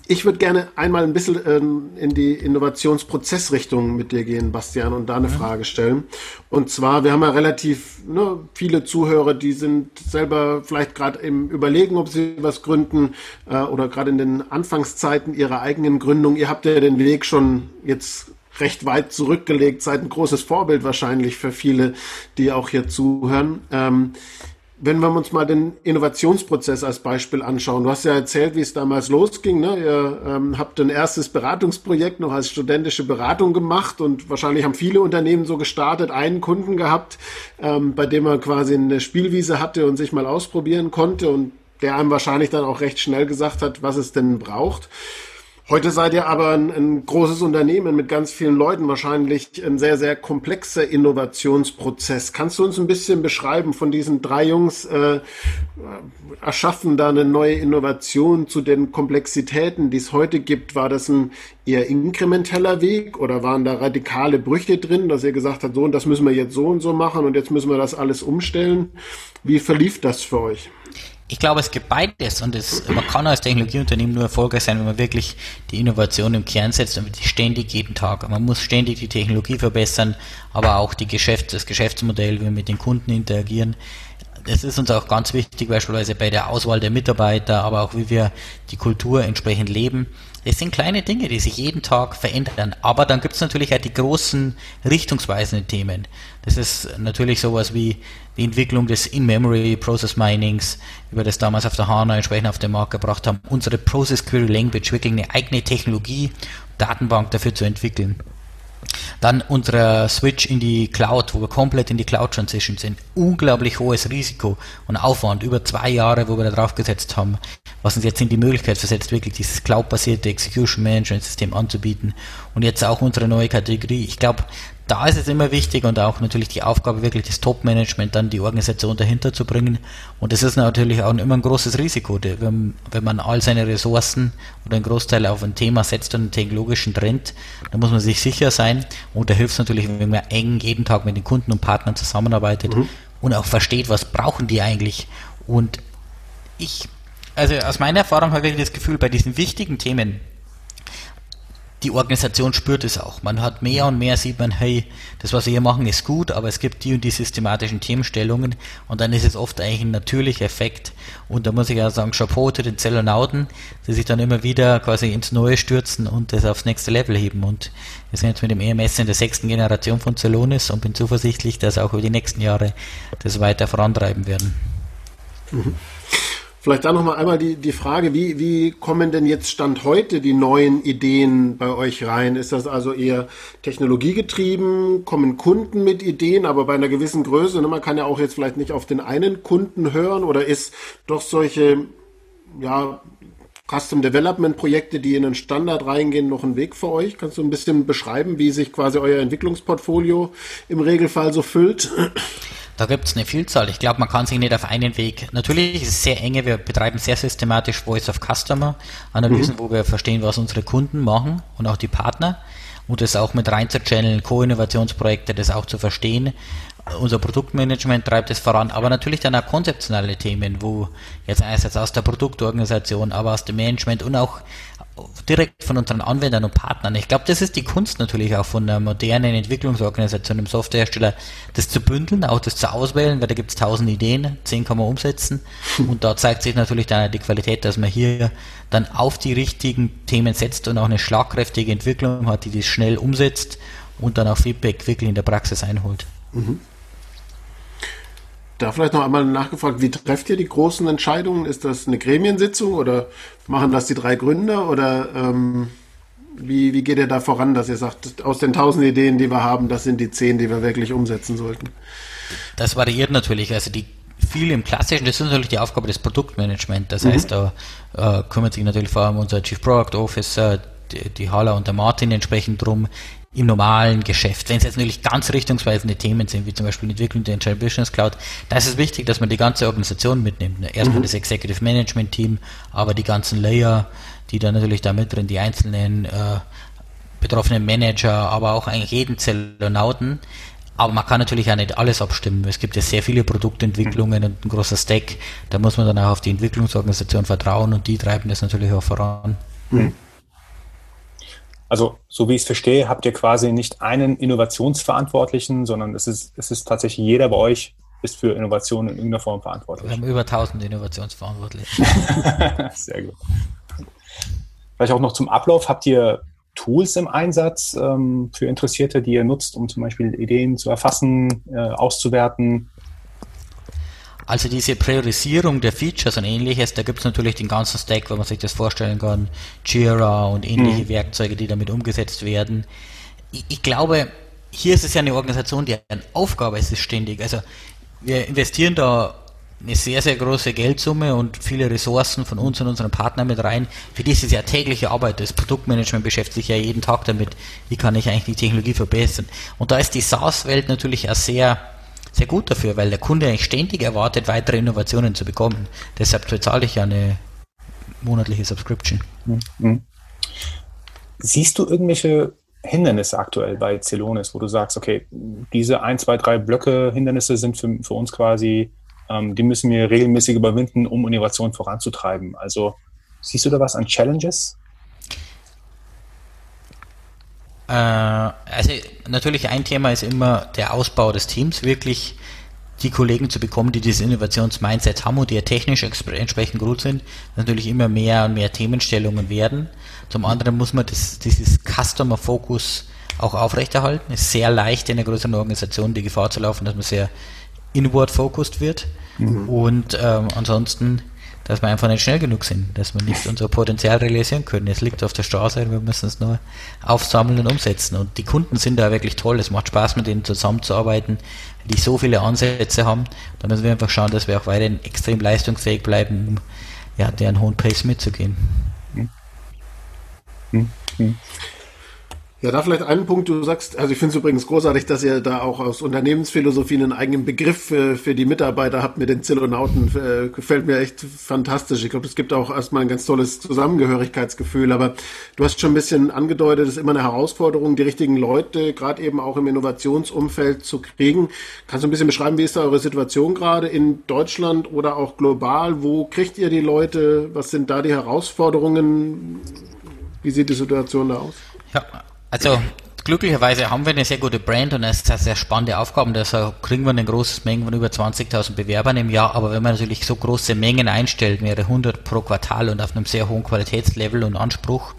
ich würde gerne einmal ein bisschen ähm, in die Innovationsprozessrichtung mit dir gehen, Bastian, und da eine Frage stellen. Und zwar, wir haben ja relativ ne, viele Zuhörer, die sind selber vielleicht gerade im Überlegen, ob sie was gründen äh, oder gerade in den Anfangszeiten ihrer eigenen Gründung. Ihr habt ja den Weg schon jetzt recht weit zurückgelegt, seid ein großes Vorbild wahrscheinlich für viele, die auch hier zuhören. Ähm, wenn wir uns mal den Innovationsprozess als Beispiel anschauen, du hast ja erzählt, wie es damals losging. Ne? Ihr ähm, habt ein erstes Beratungsprojekt noch als studentische Beratung gemacht und wahrscheinlich haben viele Unternehmen so gestartet, einen Kunden gehabt, ähm, bei dem man quasi eine Spielwiese hatte und sich mal ausprobieren konnte und der einem wahrscheinlich dann auch recht schnell gesagt hat, was es denn braucht. Heute seid ihr aber ein, ein, großes Unternehmen mit ganz vielen Leuten, wahrscheinlich ein sehr, sehr komplexer Innovationsprozess. Kannst du uns ein bisschen beschreiben von diesen drei Jungs, äh, erschaffen da eine neue Innovation zu den Komplexitäten, die es heute gibt? War das ein eher inkrementeller Weg oder waren da radikale Brüche drin, dass ihr gesagt habt, so und das müssen wir jetzt so und so machen und jetzt müssen wir das alles umstellen? Wie verlief das für euch? Ich glaube, es gibt beides und es, man kann als Technologieunternehmen nur erfolgreich sein, wenn man wirklich die Innovation im Kern setzt und ständig jeden Tag. Man muss ständig die Technologie verbessern, aber auch die Geschäft, das Geschäftsmodell, wie wir mit den Kunden interagieren. Es ist uns auch ganz wichtig, beispielsweise bei der Auswahl der Mitarbeiter, aber auch wie wir die Kultur entsprechend leben. Es sind kleine Dinge, die sich jeden Tag verändern. Aber dann gibt es natürlich auch die großen richtungsweisenden Themen. Das ist natürlich sowas wie die Entwicklung des In-Memory Process Minings, wie wir das damals auf der HANA entsprechend auf den Markt gebracht haben. Unsere Process Query Language, wirklich eine eigene Technologie, Datenbank dafür zu entwickeln. Dann unser Switch in die Cloud, wo wir komplett in die Cloud Transition sind. Unglaublich hohes Risiko und Aufwand, über zwei Jahre, wo wir da drauf gesetzt haben, was uns jetzt in die Möglichkeit versetzt, wirklich dieses cloud-basierte Execution Management System anzubieten. Und jetzt auch unsere neue Kategorie. Ich glaube, da ist es immer wichtig und auch natürlich die Aufgabe, wirklich das Top-Management, dann die Organisation dahinter zu bringen. Und das ist natürlich auch immer ein großes Risiko, wenn, wenn man all seine Ressourcen oder einen Großteil auf ein Thema setzt und einen technologischen Trend, dann muss man sich sicher sein. Und da hilft es natürlich, wenn man eng jeden Tag mit den Kunden und Partnern zusammenarbeitet mhm. und auch versteht, was brauchen die eigentlich. Und ich, also aus meiner Erfahrung habe ich das Gefühl, bei diesen wichtigen Themen, die Organisation spürt es auch. Man hat mehr und mehr sieht man, hey, das, was wir hier machen, ist gut, aber es gibt die und die systematischen Themenstellungen und dann ist es oft eigentlich ein natürlicher Effekt. Und da muss ich ja sagen, Chapeau zu den Zellonauten, die sich dann immer wieder quasi ins Neue stürzen und das aufs nächste Level heben. Und wir sind jetzt mit dem EMS in der sechsten Generation von Zellonis und bin zuversichtlich, dass auch über die nächsten Jahre das weiter vorantreiben werden. Mhm. Vielleicht da nochmal einmal die, die Frage, wie, wie kommen denn jetzt Stand heute die neuen Ideen bei euch rein? Ist das also eher technologiegetrieben? Kommen Kunden mit Ideen, aber bei einer gewissen Größe? Ne? Man kann ja auch jetzt vielleicht nicht auf den einen Kunden hören oder ist doch solche, ja, Custom Development Projekte, die in einen Standard reingehen, noch ein Weg für euch? Kannst du ein bisschen beschreiben, wie sich quasi euer Entwicklungsportfolio im Regelfall so füllt? Da gibt es eine Vielzahl. Ich glaube, man kann sich nicht auf einen Weg. Natürlich ist es sehr enge. Wir betreiben sehr systematisch Voice of Customer Analysen, mhm. wo wir verstehen, was unsere Kunden machen und auch die Partner und das auch mit rein zu channeln, Co-Innovationsprojekte, das auch zu verstehen unser Produktmanagement treibt es voran, aber natürlich dann auch konzeptionelle Themen, wo jetzt einerseits aus der Produktorganisation, aber aus dem Management und auch direkt von unseren Anwendern und Partnern. Ich glaube, das ist die Kunst natürlich auch von einer modernen Entwicklungsorganisation im Softwarehersteller, das zu bündeln, auch das zu auswählen, weil da gibt es tausend Ideen, zehn kann man umsetzen <laughs> und da zeigt sich natürlich dann die Qualität, dass man hier dann auf die richtigen Themen setzt und auch eine schlagkräftige Entwicklung hat, die das schnell umsetzt und dann auch Feedback wirklich in der Praxis einholt. Mhm. Da vielleicht noch einmal nachgefragt, wie trefft ihr die großen Entscheidungen? Ist das eine Gremiensitzung oder machen das die drei Gründer oder ähm, wie, wie geht ihr da voran, dass ihr sagt, aus den tausend Ideen, die wir haben, das sind die zehn, die wir wirklich umsetzen sollten? Das variiert natürlich. Also die viel im Klassischen, das ist natürlich die Aufgabe des Produktmanagement. Das mhm. heißt, da äh, kümmert sich natürlich vor allem unser Chief Product Officer, die, die Hala und der Martin entsprechend drum, im normalen Geschäft. Wenn es jetzt natürlich ganz richtungsweisende Themen sind, wie zum Beispiel die Entwicklung der Entire Business Cloud, da ist es wichtig, dass man die ganze Organisation mitnimmt. Erstmal mhm. das Executive Management Team, aber die ganzen Layer, die da natürlich da mit drin, die einzelnen äh, betroffenen Manager, aber auch eigentlich jeden Zellonauten. Aber man kann natürlich auch nicht alles abstimmen. Es gibt ja sehr viele Produktentwicklungen und ein großer Stack. Da muss man dann auch auf die Entwicklungsorganisation vertrauen und die treiben das natürlich auch voran. Mhm. Also, so wie ich es verstehe, habt ihr quasi nicht einen Innovationsverantwortlichen, sondern es ist, es ist tatsächlich jeder bei euch ist für Innovation in irgendeiner Form verantwortlich. Wir haben über 1000 Innovationsverantwortliche. <laughs> Sehr gut. Vielleicht auch noch zum Ablauf. Habt ihr Tools im Einsatz ähm, für Interessierte, die ihr nutzt, um zum Beispiel Ideen zu erfassen, äh, auszuwerten? Also diese Priorisierung der Features und ähnliches, da gibt es natürlich den ganzen Stack, wo man sich das vorstellen kann, Jira und ähnliche mhm. Werkzeuge, die damit umgesetzt werden. Ich, ich, glaube, hier ist es ja eine Organisation, die eine Aufgabe ist, ist ständig. Also wir investieren da eine sehr, sehr große Geldsumme und viele Ressourcen von uns und unseren Partnern mit rein. Für die ist es ja tägliche Arbeit. Das Produktmanagement beschäftigt sich ja jeden Tag damit, wie kann ich eigentlich die Technologie verbessern. Und da ist die SaaS-Welt natürlich auch sehr sehr gut dafür, weil der Kunde eigentlich ständig erwartet, weitere Innovationen zu bekommen. Deshalb bezahle ich ja eine monatliche Subscription. Mhm. Siehst du irgendwelche Hindernisse aktuell bei Celonis, wo du sagst, okay, diese ein, zwei, drei Blöcke Hindernisse sind für, für uns quasi, ähm, die müssen wir regelmäßig überwinden, um Innovation voranzutreiben. Also siehst du da was an Challenges? Äh, also natürlich ein Thema ist immer der Ausbau des Teams, wirklich die Kollegen zu bekommen, die dieses Innovationsmindset haben und die ja technisch entsprechend gut sind, natürlich immer mehr und mehr Themenstellungen werden. Zum anderen muss man das, dieses Customer Focus auch aufrechterhalten. Es ist sehr leicht in einer größeren Organisation die Gefahr zu laufen, dass man sehr inward focused wird. Mhm. Und ähm, ansonsten dass wir einfach nicht schnell genug sind, dass wir nicht unser Potenzial realisieren können. Es liegt auf der Straße wir müssen es nur aufsammeln und umsetzen. Und die Kunden sind da wirklich toll. Es macht Spaß, mit denen zusammenzuarbeiten, die so viele Ansätze haben. Da müssen wir einfach schauen, dass wir auch weiterhin extrem leistungsfähig bleiben, um ja, deren hohen Pace mitzugehen. Hm. Hm. Ja, da vielleicht einen Punkt, du sagst, also ich finde es übrigens großartig, dass ihr da auch aus Unternehmensphilosophie einen eigenen Begriff für, für die Mitarbeiter habt mit den Zilonauten. Äh, gefällt mir echt fantastisch. Ich glaube, es gibt auch erstmal ein ganz tolles Zusammengehörigkeitsgefühl, aber du hast schon ein bisschen angedeutet, es ist immer eine Herausforderung, die richtigen Leute, gerade eben auch im Innovationsumfeld zu kriegen. Kannst du ein bisschen beschreiben, wie ist da eure Situation gerade in Deutschland oder auch global? Wo kriegt ihr die Leute? Was sind da die Herausforderungen? Wie sieht die Situation da aus? Ja, also glücklicherweise haben wir eine sehr gute Brand und es ist eine sehr spannende Aufgaben. Deshalb kriegen wir eine große Menge von über 20.000 Bewerbern im Jahr. Aber wenn man natürlich so große Mengen einstellt, mehrere hundert pro Quartal und auf einem sehr hohen Qualitätslevel und Anspruch,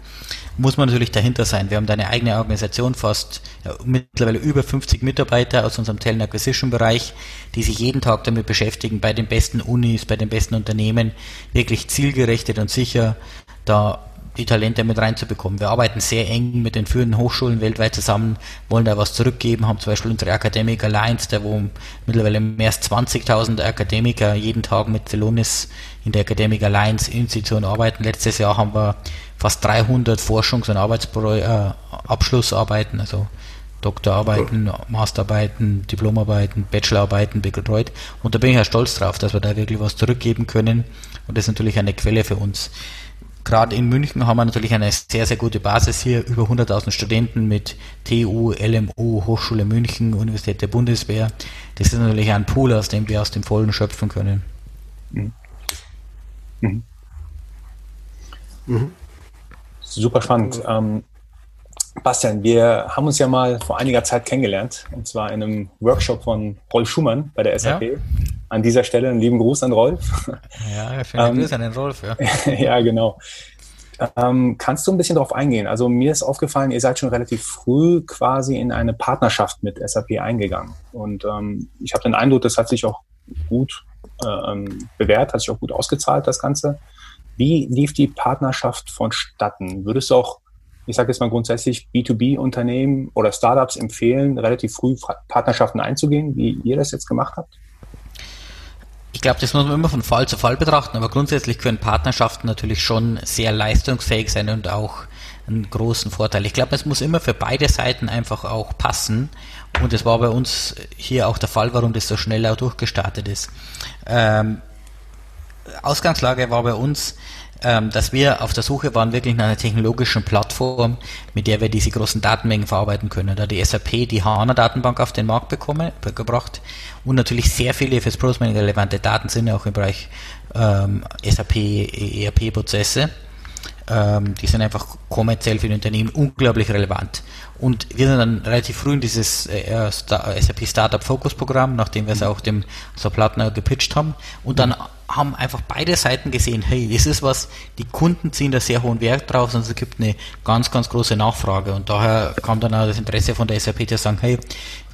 muss man natürlich dahinter sein. Wir haben da eine eigene Organisation, fast ja, mittlerweile über 50 Mitarbeiter aus unserem Talent Acquisition Bereich, die sich jeden Tag damit beschäftigen, bei den besten Unis, bei den besten Unternehmen, wirklich zielgerichtet und sicher da die Talente mit reinzubekommen. Wir arbeiten sehr eng mit den führenden Hochschulen weltweit zusammen, wollen da was zurückgeben, haben zum Beispiel unsere Academic Alliance, der wo mittlerweile mehr als 20.000 Akademiker jeden Tag mit Celonis in der Academic Alliance Institution arbeiten. Letztes Jahr haben wir fast 300 Forschungs- und Arbeitspro äh, also Doktorarbeiten, cool. Masterarbeiten, Diplomarbeiten, Bachelorarbeiten betreut. Und da bin ich ja stolz drauf, dass wir da wirklich was zurückgeben können. Und das ist natürlich eine Quelle für uns. Gerade in München haben wir natürlich eine sehr, sehr gute Basis hier. Über 100.000 Studenten mit TU, LMU, Hochschule München, Universität der Bundeswehr. Das ist natürlich ein Pool, aus dem wir aus dem Vollen schöpfen können. Mhm. Mhm. Mhm. Super spannend. Ähm, Bastian, wir haben uns ja mal vor einiger Zeit kennengelernt, und zwar in einem Workshop von Rolf Schumann bei der SAP. Ja. An dieser Stelle einen lieben Gruß an Rolf. Ja, vielen ähm, Grüß an den Rolf. Ja, <laughs> ja genau. Ähm, kannst du ein bisschen darauf eingehen? Also mir ist aufgefallen, ihr seid schon relativ früh quasi in eine Partnerschaft mit SAP eingegangen. Und ähm, ich habe den Eindruck, das hat sich auch gut äh, ähm, bewährt, hat sich auch gut ausgezahlt, das Ganze. Wie lief die Partnerschaft vonstatten? Würdest du auch ich sage jetzt mal grundsätzlich, B2B-Unternehmen oder Startups empfehlen, relativ früh Partnerschaften einzugehen, wie ihr das jetzt gemacht habt? Ich glaube, das muss man immer von Fall zu Fall betrachten, aber grundsätzlich können Partnerschaften natürlich schon sehr leistungsfähig sein und auch einen großen Vorteil. Ich glaube, es muss immer für beide Seiten einfach auch passen und es war bei uns hier auch der Fall, warum das so schnell auch durchgestartet ist. Ähm, Ausgangslage war bei uns, dass wir auf der Suche waren wirklich nach einer technologischen Plattform, mit der wir diese großen Datenmengen verarbeiten können. Da die SAP die HANA-Datenbank auf den Markt bekomme, gebracht und natürlich sehr viele fürs Prosmining relevante Daten sind auch im Bereich ähm, SAP ERP-Prozesse. Ähm, die sind einfach kommerziell für die Unternehmen unglaublich relevant. Und wir sind dann relativ früh in dieses äh, SAP Startup Focus Programm, nachdem wir es auch dem Supplatner gepitcht haben. Und dann haben einfach beide Seiten gesehen, hey, das ist was, die Kunden ziehen da sehr hohen Wert drauf, sondern es gibt eine ganz, ganz große Nachfrage. Und daher kam dann auch das Interesse von der SAP zu sagen, hey,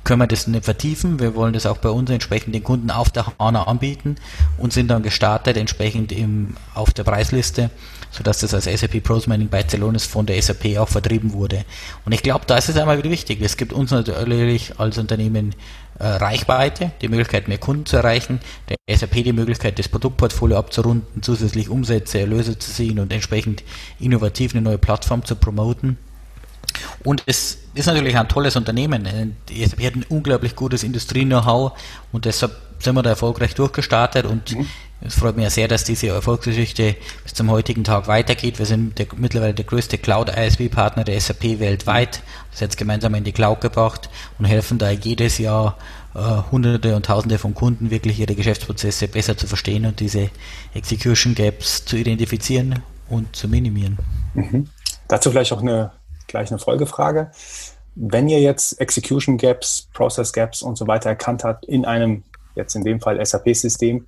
können wir das nicht vertiefen. Wir wollen das auch bei uns entsprechend den Kunden auf der HANA anbieten und sind dann gestartet entsprechend im, auf der Preisliste, sodass das als SAP Pros Mining bei Celonis von der SAP auch vertrieben wurde. Und ich glaube, da ist es einmal wieder wichtig. Es gibt uns natürlich als Unternehmen äh, Reichweite, die Möglichkeit, mehr Kunden zu erreichen, der SAP die Möglichkeit, das Produktportfolio abzurunden, zusätzlich Umsätze, Erlöse zu ziehen und entsprechend innovativ eine neue Plattform zu promoten. Und es ist natürlich ein tolles Unternehmen. Die SAP hat ein unglaublich gutes Industrie-Know-how und deshalb sind wir da erfolgreich durchgestartet und mhm. Es freut mich sehr, dass diese Erfolgsgeschichte bis zum heutigen Tag weitergeht. Wir sind der, mittlerweile der größte Cloud-ISV-Partner der SAP weltweit. Das jetzt gemeinsam in die Cloud gebracht und helfen da jedes Jahr äh, Hunderte und Tausende von Kunden wirklich ihre Geschäftsprozesse besser zu verstehen und diese Execution Gaps zu identifizieren und zu minimieren. Mhm. Dazu vielleicht auch eine gleich eine Folgefrage. Wenn ihr jetzt Execution Gaps, Process Gaps und so weiter erkannt habt in einem, jetzt in dem Fall SAP-System,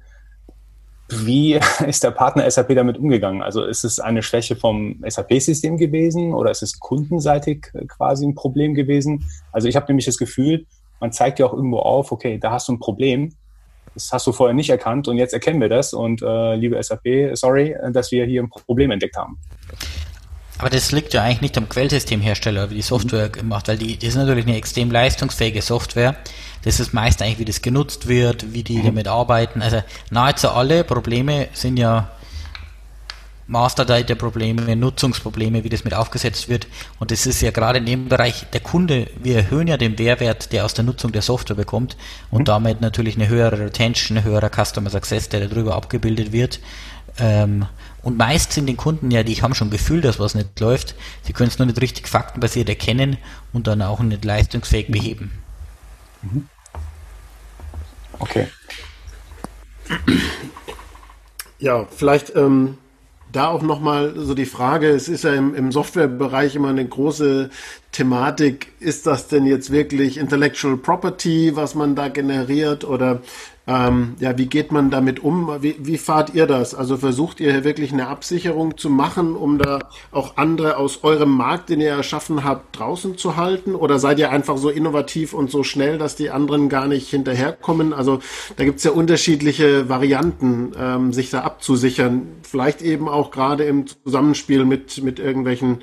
wie <laughs> ist der Partner SAP damit umgegangen? Also ist es eine Schwäche vom SAP-System gewesen oder ist es kundenseitig quasi ein Problem gewesen? Also ich habe nämlich das Gefühl, man zeigt ja auch irgendwo auf, okay, da hast du ein Problem, das hast du vorher nicht erkannt und jetzt erkennen wir das und äh, liebe SAP, sorry, dass wir hier ein Problem entdeckt haben. Aber das liegt ja eigentlich nicht am Quellsystemhersteller, wie die Software gemacht, weil die, das ist natürlich eine extrem leistungsfähige Software. Das ist meist eigentlich, wie das genutzt wird, wie die mhm. damit arbeiten. Also nahezu alle Probleme sind ja Master-Data-Probleme, Nutzungsprobleme, wie das mit aufgesetzt wird. Und das ist ja gerade in dem Bereich der Kunde, wir erhöhen ja den Mehrwert, der aus der Nutzung der Software bekommt und mhm. damit natürlich eine höhere Retention, ein höherer Customer Success, der darüber abgebildet wird. Ähm, und meist sind den Kunden ja, die haben schon Gefühl, dass was nicht läuft. Sie können es nur nicht richtig faktenbasiert erkennen und dann auch nicht leistungsfähig beheben. Mhm. Okay. Ja, vielleicht ähm, da auch nochmal so die Frage, es ist ja im, im Softwarebereich immer eine große Thematik. Ist das denn jetzt wirklich Intellectual Property, was man da generiert oder ähm, ja, wie geht man damit um? Wie, wie fahrt ihr das? Also versucht ihr hier wirklich eine Absicherung zu machen, um da auch andere aus eurem Markt, den ihr erschaffen habt, draußen zu halten? Oder seid ihr einfach so innovativ und so schnell, dass die anderen gar nicht hinterherkommen? Also da gibt's ja unterschiedliche Varianten, ähm, sich da abzusichern. Vielleicht eben auch gerade im Zusammenspiel mit, mit irgendwelchen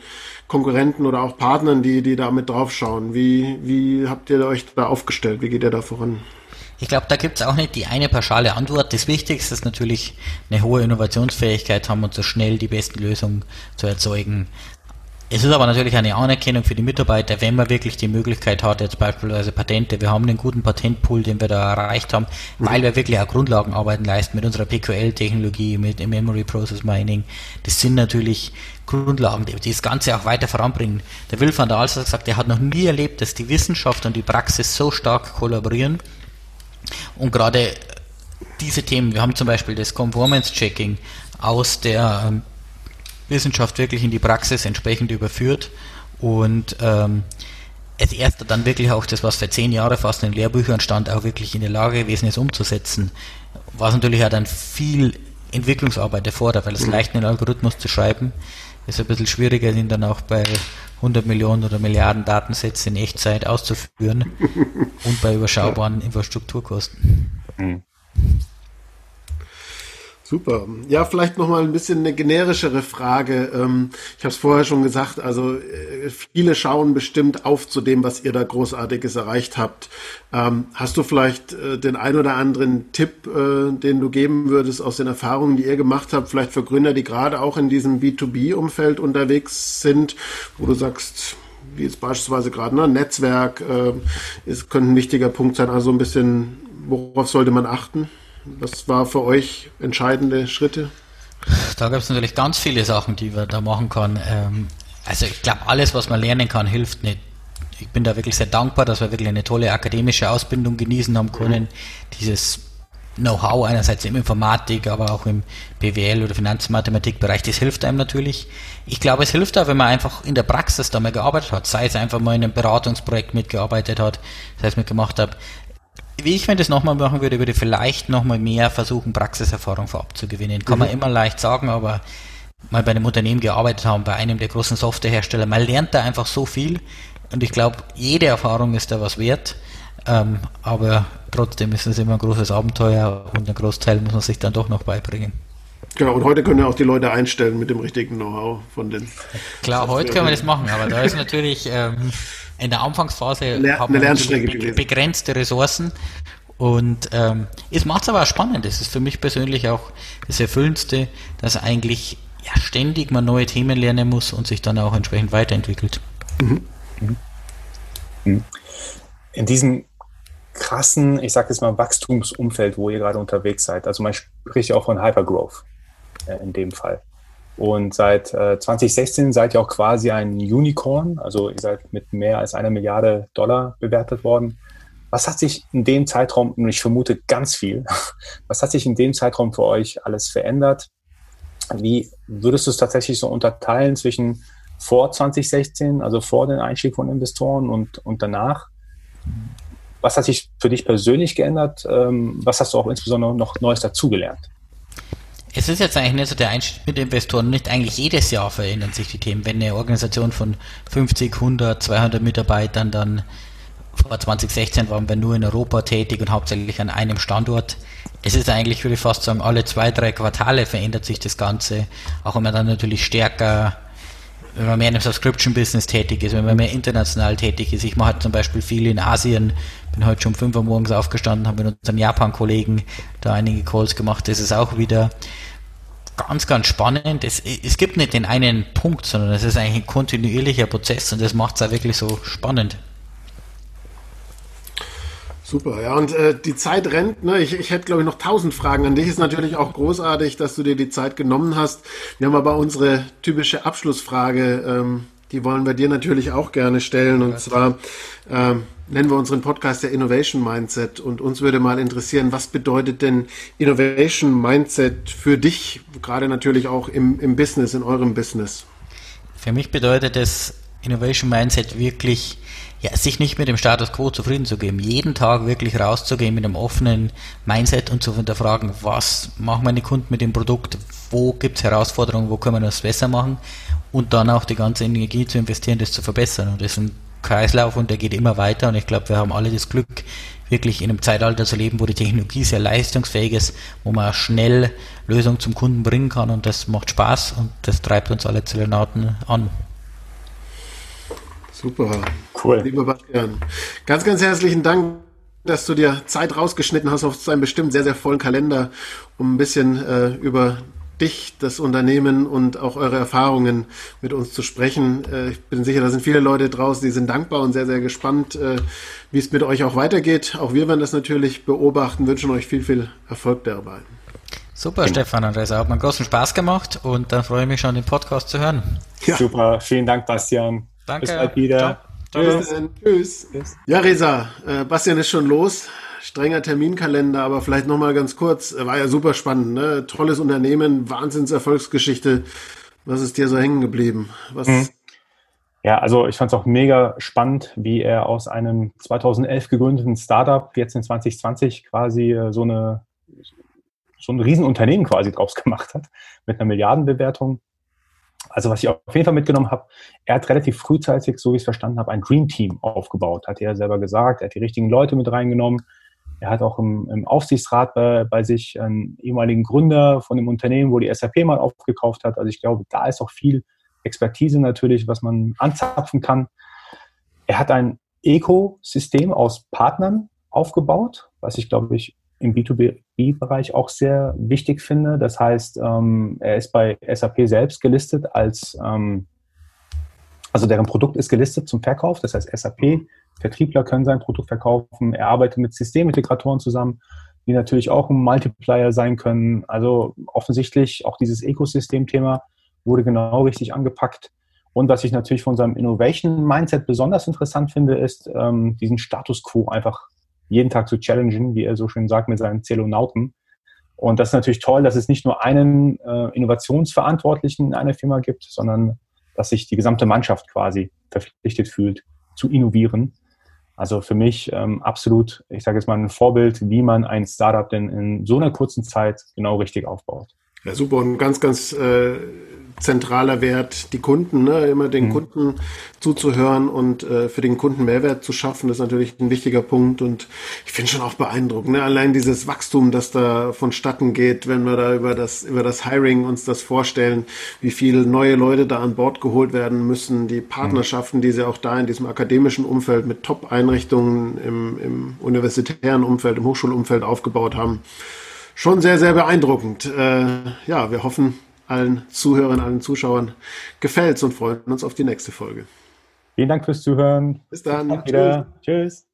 Konkurrenten oder auch Partnern, die, die da mit draufschauen. Wie, wie habt ihr euch da aufgestellt? Wie geht ihr da voran? Ich glaube, da gibt es auch nicht die eine pauschale Antwort. Das Wichtigste ist natürlich eine hohe Innovationsfähigkeit haben und so schnell die besten Lösungen zu erzeugen. Es ist aber natürlich eine Anerkennung für die Mitarbeiter, wenn man wirklich die Möglichkeit hat, jetzt beispielsweise Patente. Wir haben einen guten Patentpool, den wir da erreicht haben, weil wir wirklich auch Grundlagenarbeiten leisten mit unserer PQL-Technologie, mit Memory Process Mining. Das sind natürlich Grundlagen, die das Ganze auch weiter voranbringen. Der Will van der Alster hat gesagt, er hat noch nie erlebt, dass die Wissenschaft und die Praxis so stark kollaborieren und gerade diese Themen, wir haben zum Beispiel das Conformance-Checking aus der ähm, Wissenschaft wirklich in die Praxis entsprechend überführt und ähm, als erster dann wirklich auch das, was für zehn Jahre fast in Lehrbüchern stand, auch wirklich in der Lage gewesen ist umzusetzen. Was natürlich auch dann viel Entwicklungsarbeit erfordert, weil es mhm. leicht einen Algorithmus zu schreiben ist ein bisschen schwieriger, sind dann auch bei 100 Millionen oder Milliarden Datensätze in Echtzeit auszuführen <laughs> und bei überschaubaren Infrastrukturkosten. Mhm. Super. Ja, vielleicht noch mal ein bisschen eine generischere Frage. Ähm, ich habe es vorher schon gesagt, also äh, viele schauen bestimmt auf zu dem, was ihr da Großartiges erreicht habt. Ähm, hast du vielleicht äh, den ein oder anderen Tipp, äh, den du geben würdest aus den Erfahrungen, die ihr gemacht habt, vielleicht für Gründer, die gerade auch in diesem B2B-Umfeld unterwegs sind, wo du sagst, wie jetzt beispielsweise gerade ne, Netzwerk, ist, könnte ein wichtiger Punkt sein, also ein bisschen, worauf sollte man achten? Was war für euch entscheidende Schritte? Da gab es natürlich ganz viele Sachen, die man da machen kann. Ähm, also ich glaube, alles, was man lernen kann, hilft nicht. Ich bin da wirklich sehr dankbar, dass wir wirklich eine tolle akademische Ausbildung genießen haben können. Dieses Know-how einerseits im Informatik, aber auch im BWL oder Finanzmathematikbereich, das hilft einem natürlich. Ich glaube, es hilft auch, wenn man einfach in der Praxis da mal gearbeitet hat, sei es einfach mal in einem Beratungsprojekt mitgearbeitet hat, sei es mitgemacht hat, wie ich, wenn das nochmal machen würde, würde vielleicht nochmal mehr versuchen, Praxiserfahrung vorab zu gewinnen. Kann mhm. man immer leicht sagen, aber mal bei einem Unternehmen gearbeitet haben, bei einem der großen Softwarehersteller, man lernt da einfach so viel und ich glaube, jede Erfahrung ist da was wert. Ähm, aber trotzdem ist es immer ein großes Abenteuer und ein Großteil muss man sich dann doch noch beibringen. Genau, und heute können ja auch die Leute einstellen mit dem richtigen Know-how von den. Klar, heute können wir das machen, aber da ist natürlich ähm, in der Anfangsphase Lehr haben wir begrenzte Ressourcen und ähm, es macht es aber auch spannend. Es ist für mich persönlich auch das Erfüllendste, dass eigentlich ja, ständig man neue Themen lernen muss und sich dann auch entsprechend weiterentwickelt. Mhm. Mhm. mhm. In diesem krassen, ich sage jetzt mal, Wachstumsumfeld, wo ihr gerade unterwegs seid, also man spricht ja auch von Hypergrowth äh, in dem Fall. Und seit äh, 2016 seid ihr auch quasi ein Unicorn, also ihr seid mit mehr als einer Milliarde Dollar bewertet worden. Was hat sich in dem Zeitraum, und ich vermute ganz viel, <laughs> was hat sich in dem Zeitraum für euch alles verändert? Wie würdest du es tatsächlich so unterteilen zwischen vor 2016, also vor dem Einstieg von Investoren und, und danach? Was hat sich für dich persönlich geändert? Ähm, was hast du auch insbesondere noch Neues dazugelernt? Es ist jetzt eigentlich nicht so der Einstieg mit Investoren. Nicht eigentlich jedes Jahr verändern sich die Themen. Wenn eine Organisation von 50, 100, 200 Mitarbeitern dann vor 2016 waren wir nur in Europa tätig und hauptsächlich an einem Standort. Es ist eigentlich, würde ich fast sagen, alle zwei, drei Quartale verändert sich das Ganze. Auch wenn man dann natürlich stärker, wenn man mehr in einem Subscription-Business tätig ist, wenn man mehr international tätig ist. Ich mache halt zum Beispiel viel in Asien, bin heute schon um 5 Uhr morgens aufgestanden, habe mit unserem Japan-Kollegen da einige Calls gemacht. Das ist auch wieder ganz, ganz spannend. Es, es gibt nicht den einen Punkt, sondern es ist eigentlich ein kontinuierlicher Prozess und das macht es auch wirklich so spannend. Super, ja, und äh, die Zeit rennt. Ne? Ich, ich hätte, glaube ich, noch tausend Fragen an dich. Ist natürlich auch großartig, dass du dir die Zeit genommen hast. Wir haben aber unsere typische Abschlussfrage, ähm, die wollen wir dir natürlich auch gerne stellen. Und zwar ähm, nennen wir unseren Podcast der Innovation Mindset. Und uns würde mal interessieren, was bedeutet denn Innovation Mindset für dich, gerade natürlich auch im, im Business, in eurem Business? Für mich bedeutet es Innovation Mindset wirklich, ja, sich nicht mit dem Status Quo zufrieden zu geben, jeden Tag wirklich rauszugehen mit einem offenen Mindset und zu hinterfragen, was machen meine Kunden mit dem Produkt, wo gibt es Herausforderungen, wo können wir das besser machen und dann auch die ganze Energie zu investieren, das zu verbessern. Und das ist ein Kreislauf und der geht immer weiter und ich glaube, wir haben alle das Glück, wirklich in einem Zeitalter zu leben, wo die Technologie sehr leistungsfähig ist, wo man schnell Lösungen zum Kunden bringen kann und das macht Spaß und das treibt uns alle Zellenauten an. Super. Cool. Lieber Bastian. Ganz, ganz herzlichen Dank, dass du dir Zeit rausgeschnitten hast auf seinen bestimmt sehr, sehr vollen Kalender, um ein bisschen äh, über dich, das Unternehmen und auch eure Erfahrungen mit uns zu sprechen. Äh, ich bin sicher, da sind viele Leute draußen, die sind dankbar und sehr, sehr gespannt, äh, wie es mit euch auch weitergeht. Auch wir werden das natürlich beobachten, wünschen euch viel, viel Erfolg dabei. Super, genau. Stefan Andresa, hat mir großen Spaß gemacht und dann freue ich mich schon, den Podcast zu hören. Ja. Super, vielen Dank, Bastian. Danke. Bis bald wieder. Tschüss. Tschüss. Tschüss. Ja, Resa, äh, Bastian ist schon los. Strenger Terminkalender, aber vielleicht nochmal ganz kurz. Äh, war ja super spannend, ne? Tolles Unternehmen, Wahnsinnserfolgsgeschichte. Was ist dir so hängen geblieben? Was? Mhm. Ja, also ich fand es auch mega spannend, wie er aus einem 2011 gegründeten Startup jetzt in 2020 quasi äh, so eine so ein Riesenunternehmen quasi draus gemacht hat mit einer Milliardenbewertung also was ich auf jeden Fall mitgenommen habe, er hat relativ frühzeitig, so wie ich es verstanden habe, ein Dream Team aufgebaut, hat er selber gesagt. Er hat die richtigen Leute mit reingenommen. Er hat auch im, im Aufsichtsrat bei, bei, sich einen ehemaligen Gründer von dem Unternehmen, wo die SAP mal aufgekauft hat. Also ich glaube, da ist auch viel Expertise natürlich, was man anzapfen kann. Er hat ein Ökosystem aus Partnern aufgebaut, was ich glaube ich im B2B-Bereich auch sehr wichtig finde. Das heißt, ähm, er ist bei SAP selbst gelistet als, ähm, also deren Produkt ist gelistet zum Verkauf. Das heißt, SAP-Vertriebler können sein Produkt verkaufen. Er arbeitet mit Systemintegratoren zusammen, die natürlich auch ein Multiplier sein können. Also offensichtlich auch dieses Ökosystem-Thema wurde genau richtig angepackt. Und was ich natürlich von seinem Innovation-Mindset besonders interessant finde, ist, ähm, diesen Status quo einfach jeden Tag zu challengen, wie er so schön sagt, mit seinen Zelonauten. Und das ist natürlich toll, dass es nicht nur einen äh, Innovationsverantwortlichen in einer Firma gibt, sondern dass sich die gesamte Mannschaft quasi verpflichtet fühlt, zu innovieren. Also für mich ähm, absolut, ich sage jetzt mal, ein Vorbild, wie man ein Startup denn in so einer kurzen Zeit genau richtig aufbaut. Ja, super und ganz, ganz äh, zentraler Wert, die Kunden, ne? immer den mhm. Kunden zuzuhören und äh, für den Kunden Mehrwert zu schaffen, ist natürlich ein wichtiger Punkt und ich finde schon auch beeindruckend, ne? allein dieses Wachstum, das da vonstatten geht, wenn wir da über das, über das Hiring uns das vorstellen, wie viele neue Leute da an Bord geholt werden müssen, die Partnerschaften, die sie auch da in diesem akademischen Umfeld mit Top-Einrichtungen im, im universitären Umfeld, im Hochschulumfeld aufgebaut haben. Schon sehr, sehr beeindruckend. Äh, ja, wir hoffen, allen Zuhörern, allen Zuschauern gefällt's und freuen uns auf die nächste Folge. Vielen Dank fürs Zuhören. Bis dann. Bis Tschüss. Tschüss.